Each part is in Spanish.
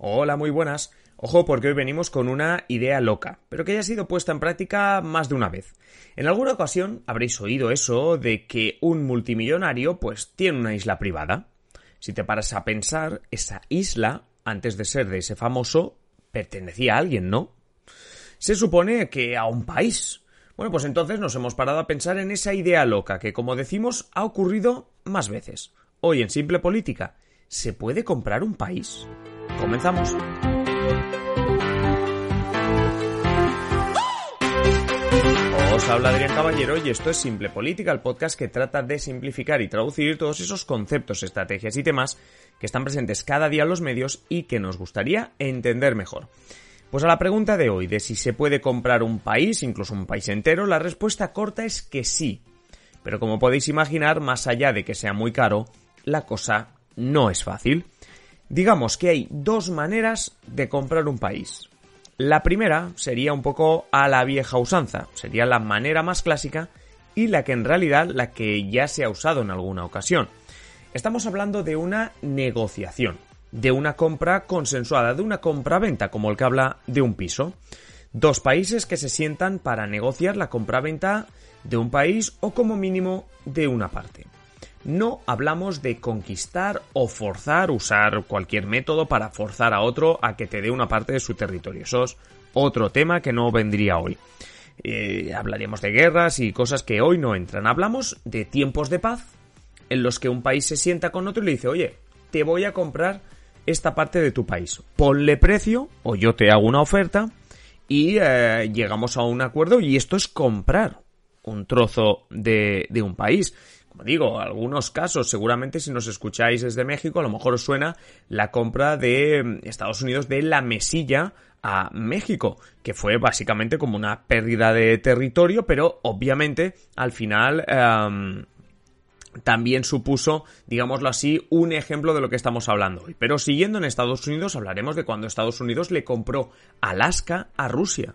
Hola, muy buenas. Ojo porque hoy venimos con una idea loca, pero que haya sido puesta en práctica más de una vez. En alguna ocasión habréis oído eso de que un multimillonario pues tiene una isla privada. Si te paras a pensar, esa isla, antes de ser de ese famoso, pertenecía a alguien, ¿no? Se supone que a un país. Bueno, pues entonces nos hemos parado a pensar en esa idea loca que, como decimos, ha ocurrido más veces. Hoy en Simple Política, ¿se puede comprar un país? Comenzamos. Os habla Adrián Caballero y esto es Simple Política, el podcast que trata de simplificar y traducir todos esos conceptos, estrategias y temas que están presentes cada día en los medios y que nos gustaría entender mejor. Pues a la pregunta de hoy de si se puede comprar un país, incluso un país entero, la respuesta corta es que sí. Pero como podéis imaginar, más allá de que sea muy caro, la cosa no es fácil. Digamos que hay dos maneras de comprar un país. La primera sería un poco a la vieja usanza, sería la manera más clásica y la que en realidad la que ya se ha usado en alguna ocasión. Estamos hablando de una negociación, de una compra consensuada, de una compra-venta, como el que habla de un piso. Dos países que se sientan para negociar la compra-venta de un país o como mínimo de una parte no hablamos de conquistar o forzar, usar cualquier método para forzar a otro a que te dé una parte de su territorio. Eso es otro tema que no vendría hoy. Eh, hablaríamos de guerras y cosas que hoy no entran. Hablamos de tiempos de paz en los que un país se sienta con otro y le dice, oye, te voy a comprar esta parte de tu país. Ponle precio o yo te hago una oferta y eh, llegamos a un acuerdo y esto es comprar un trozo de, de un país digo, algunos casos, seguramente si nos escucháis desde México, a lo mejor os suena la compra de mm, Estados Unidos de la mesilla a México, que fue básicamente como una pérdida de territorio, pero obviamente al final em, también supuso, digámoslo así, un ejemplo de lo que estamos hablando hoy. Pero siguiendo en Estados Unidos, hablaremos de cuando Estados Unidos le compró Alaska a Rusia.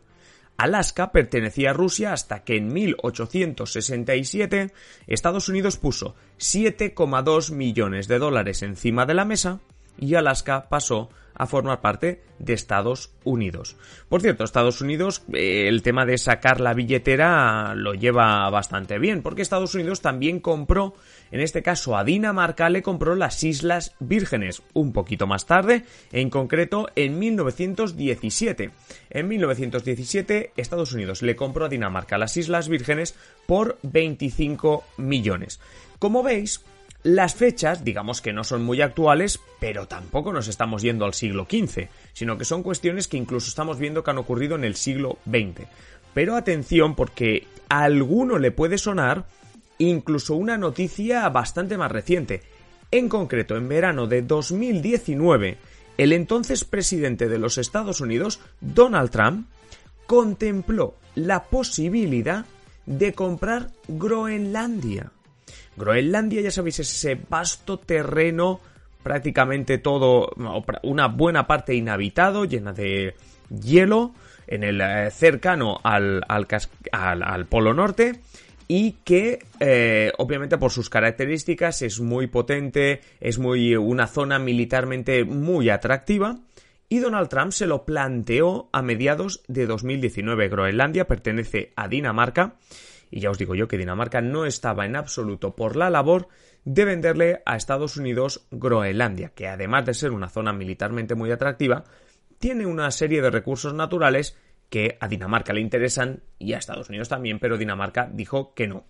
Alaska pertenecía a Rusia hasta que en 1867 Estados Unidos puso 7,2 millones de dólares encima de la mesa y Alaska pasó a formar parte de Estados Unidos. Por cierto, Estados Unidos, eh, el tema de sacar la billetera lo lleva bastante bien, porque Estados Unidos también compró, en este caso a Dinamarca le compró las Islas Vírgenes un poquito más tarde, en concreto en 1917. En 1917 Estados Unidos le compró a Dinamarca las Islas Vírgenes por 25 millones. Como veis, las fechas, digamos que no son muy actuales, pero tampoco nos estamos yendo al siglo XV, sino que son cuestiones que incluso estamos viendo que han ocurrido en el siglo XX. Pero atención porque a alguno le puede sonar incluso una noticia bastante más reciente. En concreto, en verano de 2019, el entonces presidente de los Estados Unidos, Donald Trump, contempló la posibilidad de comprar Groenlandia. Groenlandia, ya sabéis, es ese vasto terreno, prácticamente todo, una buena parte inhabitado, llena de hielo, en el eh, cercano al, al, Polo Norte y que eh, obviamente por sus características es muy potente, es muy una zona militarmente muy atractiva y Donald Trump se lo planteó a mediados de 2019. Groenlandia pertenece a Dinamarca y ya os digo yo que Dinamarca no estaba en absoluto por la labor de venderle a Estados Unidos Groenlandia, que además de ser una zona militarmente muy atractiva, tiene una serie de recursos naturales que a Dinamarca le interesan y a Estados Unidos también, pero Dinamarca dijo que no.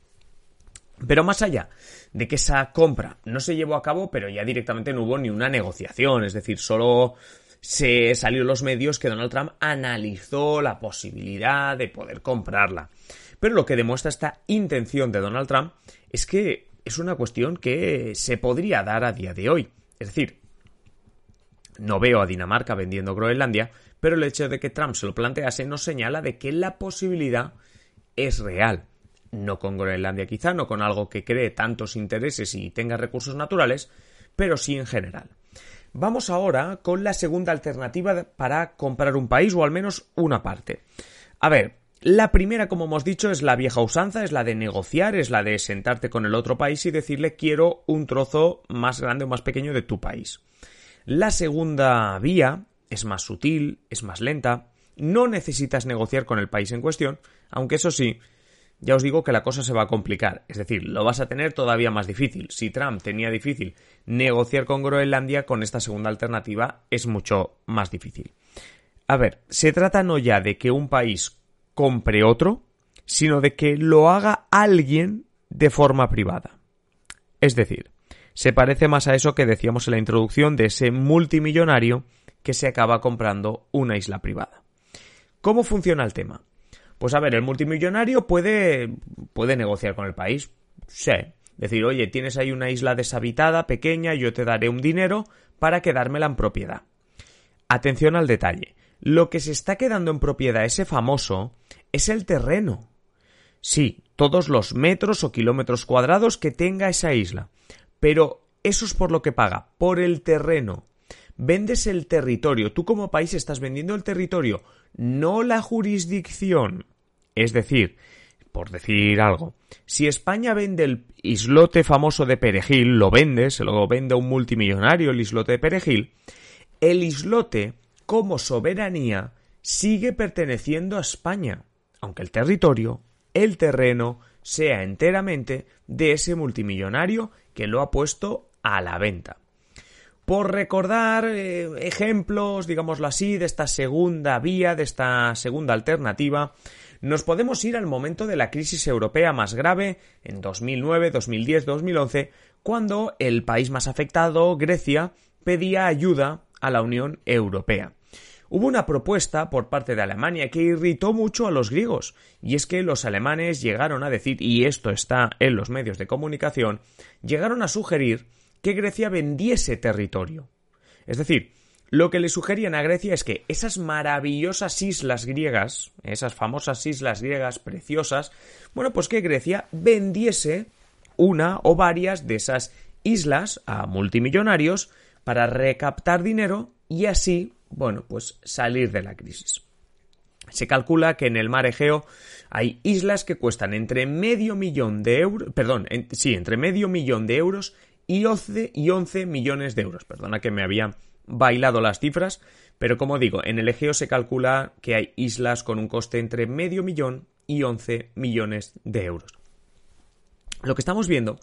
Pero más allá de que esa compra no se llevó a cabo, pero ya directamente no hubo ni una negociación, es decir, solo se salió en los medios que Donald Trump analizó la posibilidad de poder comprarla. Pero lo que demuestra esta intención de Donald Trump es que es una cuestión que se podría dar a día de hoy. Es decir, no veo a Dinamarca vendiendo Groenlandia, pero el hecho de que Trump se lo plantease nos señala de que la posibilidad es real. No con Groenlandia quizá, no con algo que cree tantos intereses y tenga recursos naturales, pero sí en general. Vamos ahora con la segunda alternativa para comprar un país o al menos una parte. A ver, la primera, como hemos dicho, es la vieja usanza, es la de negociar, es la de sentarte con el otro país y decirle quiero un trozo más grande o más pequeño de tu país. La segunda vía es más sutil, es más lenta, no necesitas negociar con el país en cuestión, aunque eso sí, ya os digo que la cosa se va a complicar, es decir, lo vas a tener todavía más difícil. Si Trump tenía difícil negociar con Groenlandia, con esta segunda alternativa es mucho más difícil. A ver, se trata no ya de que un país compre otro, sino de que lo haga alguien de forma privada. Es decir, se parece más a eso que decíamos en la introducción de ese multimillonario que se acaba comprando una isla privada. ¿Cómo funciona el tema? Pues a ver, el multimillonario puede, puede negociar con el país. Sí. Decir, oye, tienes ahí una isla deshabitada, pequeña, yo te daré un dinero para quedármela en propiedad. Atención al detalle. Lo que se está quedando en propiedad ese famoso es el terreno. Sí, todos los metros o kilómetros cuadrados que tenga esa isla. Pero eso es por lo que paga, por el terreno. Vendes el territorio. Tú como país estás vendiendo el territorio, no la jurisdicción. Es decir, por decir algo, si España vende el islote famoso de Perejil, lo vende, se lo vende a un multimillonario el islote de Perejil, el islote, como soberanía, sigue perteneciendo a España, aunque el territorio, el terreno, sea enteramente de ese multimillonario que lo ha puesto a la venta. Por recordar eh, ejemplos, digámoslo así, de esta segunda vía, de esta segunda alternativa, nos podemos ir al momento de la crisis europea más grave, en 2009, 2010, 2011, cuando el país más afectado, Grecia, pedía ayuda a la Unión Europea. Hubo una propuesta por parte de Alemania que irritó mucho a los griegos, y es que los alemanes llegaron a decir, y esto está en los medios de comunicación, llegaron a sugerir que Grecia vendiese territorio. Es decir, lo que le sugerían a Grecia es que esas maravillosas islas griegas, esas famosas islas griegas preciosas, bueno, pues que Grecia vendiese una o varias de esas islas a multimillonarios para recaptar dinero y así, bueno, pues salir de la crisis. Se calcula que en el mar Egeo hay islas que cuestan entre medio millón de euros, perdón, sí, entre medio millón de euros y 11, y 11 millones de euros. Perdona que me había bailado las cifras, pero como digo, en el Egeo se calcula que hay islas con un coste entre medio millón y 11 millones de euros. Lo que estamos viendo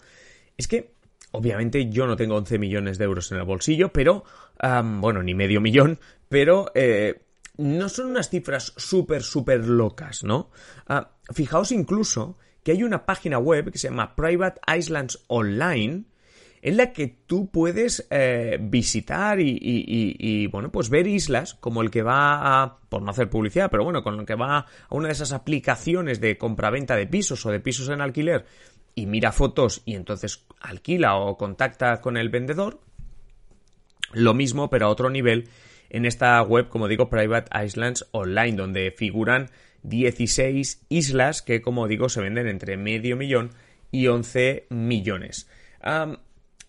es que, obviamente, yo no tengo 11 millones de euros en el bolsillo, pero, bueno, ni medio millón, pero eh, no son unas cifras súper, súper locas, ¿no? Ah, fijaos incluso que hay una página web que se llama Private Islands Online, en la que tú puedes eh, visitar y, bueno, pues ver islas como el que va a, por no hacer publicidad, pero bueno, con el que va a una de esas aplicaciones de compraventa de pisos o de pisos en alquiler y mira fotos y entonces alquila o contacta con el vendedor. Lo mismo, pero a otro nivel, en esta web, como digo, Private Islands Online, donde figuran 16 islas que, como digo, se venden entre medio millón y 11 millones.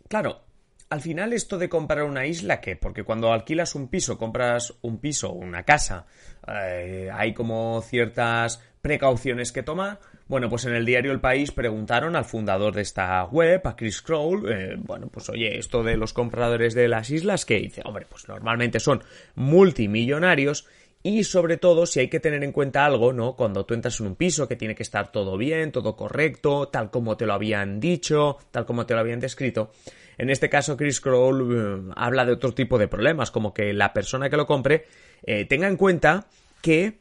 Claro, al final esto de comprar una isla, ¿qué? Porque cuando alquilas un piso, compras un piso una casa, eh, hay como ciertas precauciones que tomar. Bueno, pues en el diario El País preguntaron al fundador de esta web, a Chris Crowell, eh, bueno, pues oye, esto de los compradores de las islas, ¿qué dice? Hombre, pues normalmente son multimillonarios y sobre todo, si hay que tener en cuenta algo, ¿no? Cuando tú entras en un piso, que tiene que estar todo bien, todo correcto, tal como te lo habían dicho, tal como te lo habían descrito. En este caso, Chris Kroll eh, habla de otro tipo de problemas, como que la persona que lo compre eh, tenga en cuenta que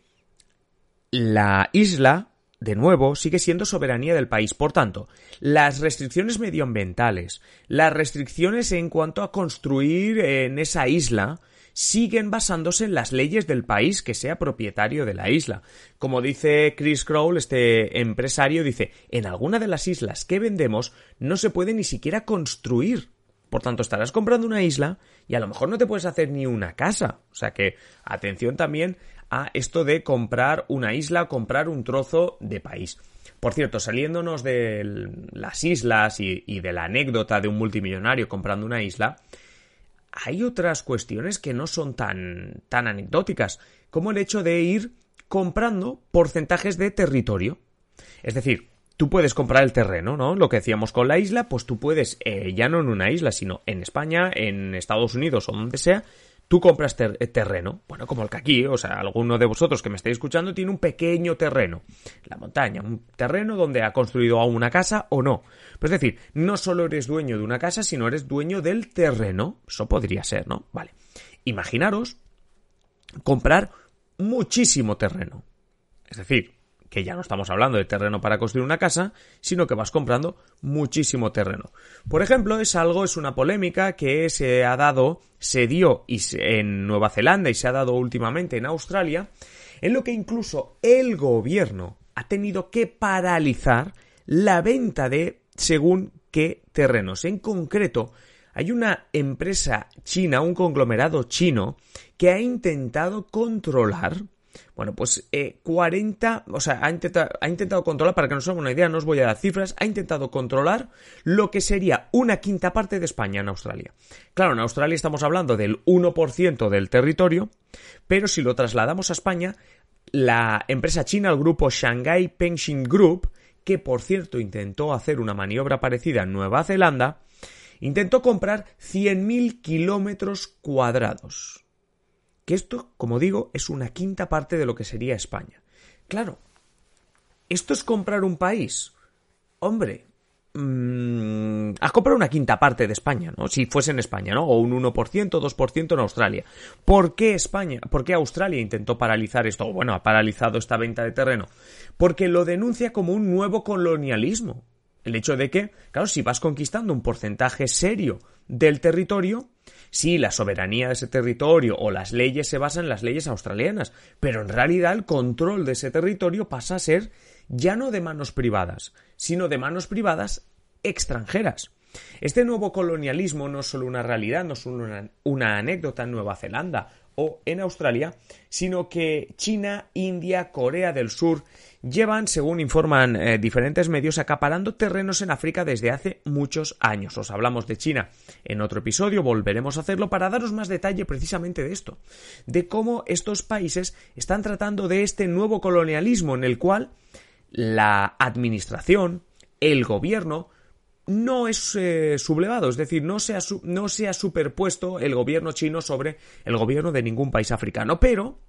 la isla, de nuevo, sigue siendo soberanía del país. Por tanto, las restricciones medioambientales, las restricciones en cuanto a construir en esa isla, siguen basándose en las leyes del país que sea propietario de la isla. Como dice Chris Crowell, este empresario, dice, en alguna de las islas que vendemos no se puede ni siquiera construir. Por tanto, estarás comprando una isla y a lo mejor no te puedes hacer ni una casa. O sea que atención también a esto de comprar una isla, comprar un trozo de país. Por cierto, saliéndonos de las islas y, de la anécdota de un multimillonario comprando una isla, hay otras cuestiones que no son tan, tan anecdóticas, como el hecho de ir comprando porcentajes de territorio. Es decir, tú puedes comprar el terreno, ¿no? Lo que decíamos con la isla, pues tú puedes, eh, ya no en una isla, sino en España, en Estados Unidos o donde sea, tú compras eh, terreno, bueno, como el que aquí, o sea, alguno de vosotros que me estáis escuchando tiene un pequeño terreno, la montaña, un terreno donde ha construido aún una casa o no. Pues es decir, no solo eres dueño de una casa, sino eres dueño del terreno. Eso podría ser, ¿no? Vale. Imaginaros comprar muchísimo terreno. Es decir, que ya no estamos hablando de terreno para construir una casa, sino que vas comprando muchísimo terreno. Por ejemplo, es algo, es una polémica que se ha dado, se dio en Nueva Zelanda y se ha dado últimamente en Australia, en lo que incluso el gobierno ha tenido que paralizar la venta de según qué terrenos. En concreto, hay una empresa china, un conglomerado chino, que ha intentado controlar bueno, pues 40, eh, o sea, ha intentado, controlar, para que nos hagamos una idea, no os voy a dar cifras, ha intentado controlar lo que sería una quinta parte de España en Australia. Claro, en Australia estamos hablando del 1% del territorio, pero si lo trasladamos a España, la empresa china, el grupo Shanghai Pension Group, que por cierto intentó hacer una maniobra parecida en Nueva Zelanda, intentó comprar 100.000 kilómetros cuadrados que esto, como digo, es una quinta parte de lo que sería España. Claro, ¿esto es comprar un país? Hombre, mmm, has comprado una quinta parte de España, ¿no? Si fuese en España, ¿no? O un 1%, 2% en Australia. ¿Por qué España? ¿Por qué Australia intentó paralizar esto? Bueno, ha paralizado esta venta de terreno. Porque lo denuncia como un nuevo colonialismo. El hecho de que, claro, si vas conquistando un porcentaje serio del territorio, sí, la soberanía de ese territorio o las leyes se basan en las leyes australianas, pero en realidad el control de ese territorio pasa a ser ya no de manos privadas, sino de manos privadas extranjeras. Este nuevo colonialismo no es solo una realidad, no es solo una, una anécdota en Nueva Zelanda o en Australia, sino que China, India, Corea del Sur llevan, según informan eh, diferentes medios, acaparando terrenos en África desde hace muchos años. Os hablamos de China en otro episodio, volveremos a hacerlo para daros más detalle precisamente de esto, de cómo estos países están tratando de este nuevo colonialismo en el cual la administración, el gobierno, no es eh, sublevado, es decir, no se, ha no se ha superpuesto el gobierno chino sobre el gobierno de ningún país africano, pero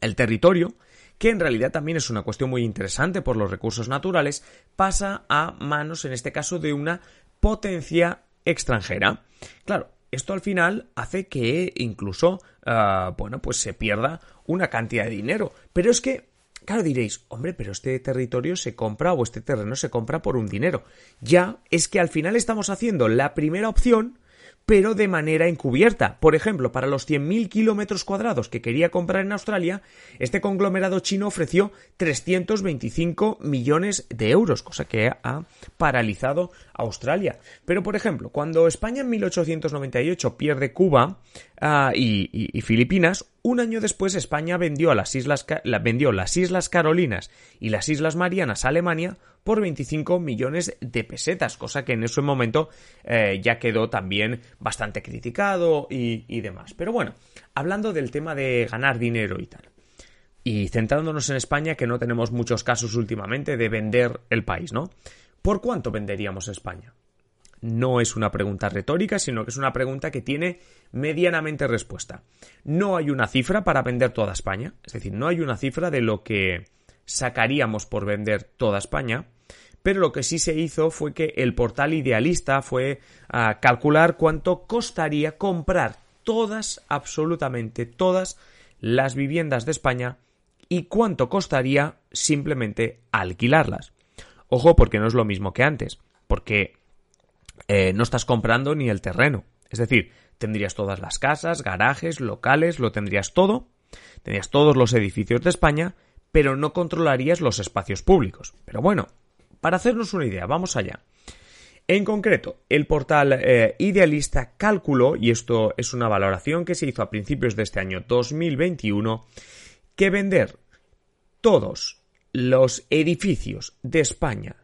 el territorio, que en realidad también es una cuestión muy interesante por los recursos naturales, pasa a manos, en este caso, de una potencia extranjera. Claro, esto al final hace que incluso, ah, bueno, pues se pierda una cantidad de dinero. Pero es que Claro, diréis, hombre, pero este territorio se compra o este terreno se compra por un dinero. Ya es que al final estamos haciendo la primera opción pero de manera encubierta. Por ejemplo, para los 100.000 kilómetros cuadrados que quería comprar en Australia, este conglomerado chino ofreció 325 millones de euros, cosa que ha paralizado a Australia. Pero, por ejemplo, cuando España en 1898 pierde Cuba ah, y, Filipinas, un año después España vendió, las islas, vendió las Islas Carolinas y las Islas Marianas a Alemania por 25 millones de pesetas, cosa que en ese momento eh, ya quedó también bastante criticado y demás. Pero bueno, hablando del tema de ganar dinero y tal. Y centrándonos en España, que no tenemos muchos casos últimamente de vender el país, ¿no? ¿Por cuánto venderíamos España? No es una pregunta retórica, sino que es una pregunta que tiene medianamente respuesta. No hay una cifra para vender toda España, es decir, no hay una cifra de lo que sacaríamos por vender toda España, pero lo que sí se hizo fue que el portal idealista fue a calcular cuánto costaría comprar todas, absolutamente todas, las viviendas de España y cuánto costaría simplemente alquilarlas. Ojo, porque no es lo mismo que antes, porque eh, no estás comprando ni el terreno. Es decir, tendrías todas las casas, garajes, locales, lo tendrías todo, tendrías todos los edificios de España, pero no controlarías los espacios públicos. Pero bueno, para hacernos una idea, vamos allá. En concreto, el portal eh, Idealista calculó, y esto es una valoración que se hizo a principios de este año 2021, que vender todos los edificios de España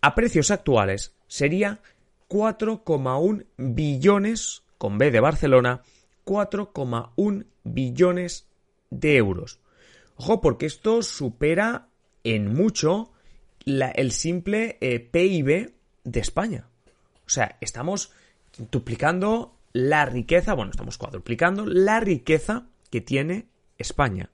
a precios actuales sería 4,1 billones, con B de Barcelona, 4,1 billones de euros. Ojo, porque esto supera en mucho el simple eh, PIB de España. O sea, estamos duplicando la riqueza, bueno, estamos cuadruplicando la riqueza que tiene España.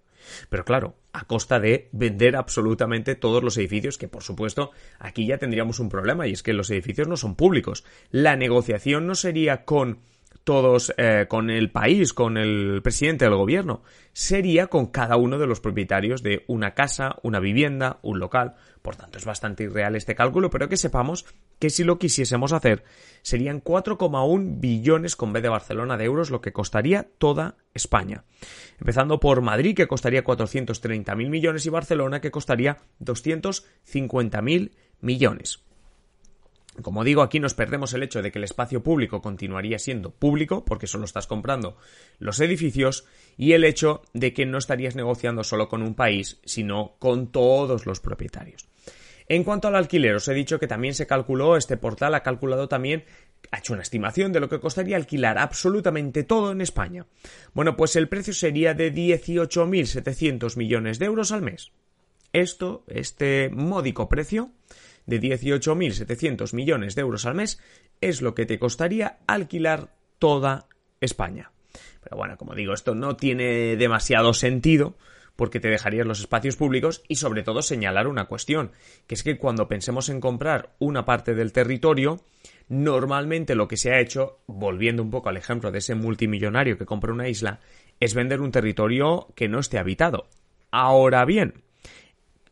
Pero claro, a costa de vender absolutamente todos los edificios, que por supuesto aquí ya tendríamos un problema y es que los edificios no son públicos. La negociación no sería con todos eh, con el país, con el presidente del gobierno, sería con cada uno de los propietarios de una casa, una vivienda, un local. Por tanto, es bastante irreal este cálculo, pero que sepamos que si lo quisiésemos hacer, serían 4,1 billones con B de Barcelona de euros lo que costaría toda España. Empezando por Madrid, que costaría 430.000 millones, y Barcelona, que costaría 250.000 millones. Como digo, aquí nos perdemos el hecho de que el espacio público continuaría siendo público, porque solo estás comprando los edificios, y el hecho de que no estarías negociando solo con un país, sino con todos los propietarios. En cuanto al alquiler, os he dicho que también se calculó, este portal ha calculado también, ha hecho una estimación de lo que costaría alquilar absolutamente todo en España. Bueno, pues el precio sería de 18.700 millones de euros al mes. Esto, este módico precio, de 18.700 millones de euros al mes es lo que te costaría alquilar toda España. Pero bueno, como digo, esto no tiene demasiado sentido porque te dejarías los espacios públicos y sobre todo señalar una cuestión, que es que cuando pensemos en comprar una parte del territorio, normalmente lo que se ha hecho, volviendo un poco al ejemplo de ese multimillonario que compra una isla, es vender un territorio que no esté habitado. Ahora bien,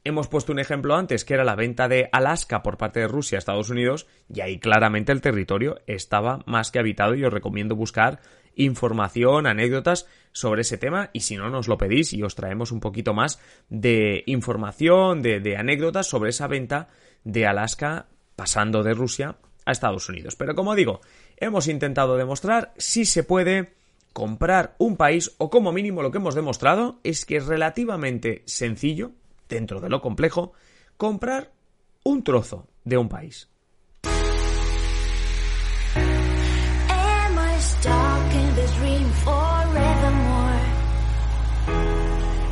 Hemos puesto un ejemplo antes, que era la venta de Alaska por parte de Rusia a Estados Unidos, y ahí claramente el territorio estaba más que habitado y os recomiendo buscar información, anécdotas sobre ese tema, y si no nos lo pedís y os traemos un poquito más de información, de, de anécdotas sobre esa venta de Alaska pasando de Rusia a Estados Unidos. Pero como digo, hemos intentado demostrar si se puede comprar un país, o como mínimo lo que hemos demostrado es que es relativamente sencillo, dentro de lo complejo, comprar un trozo de un país.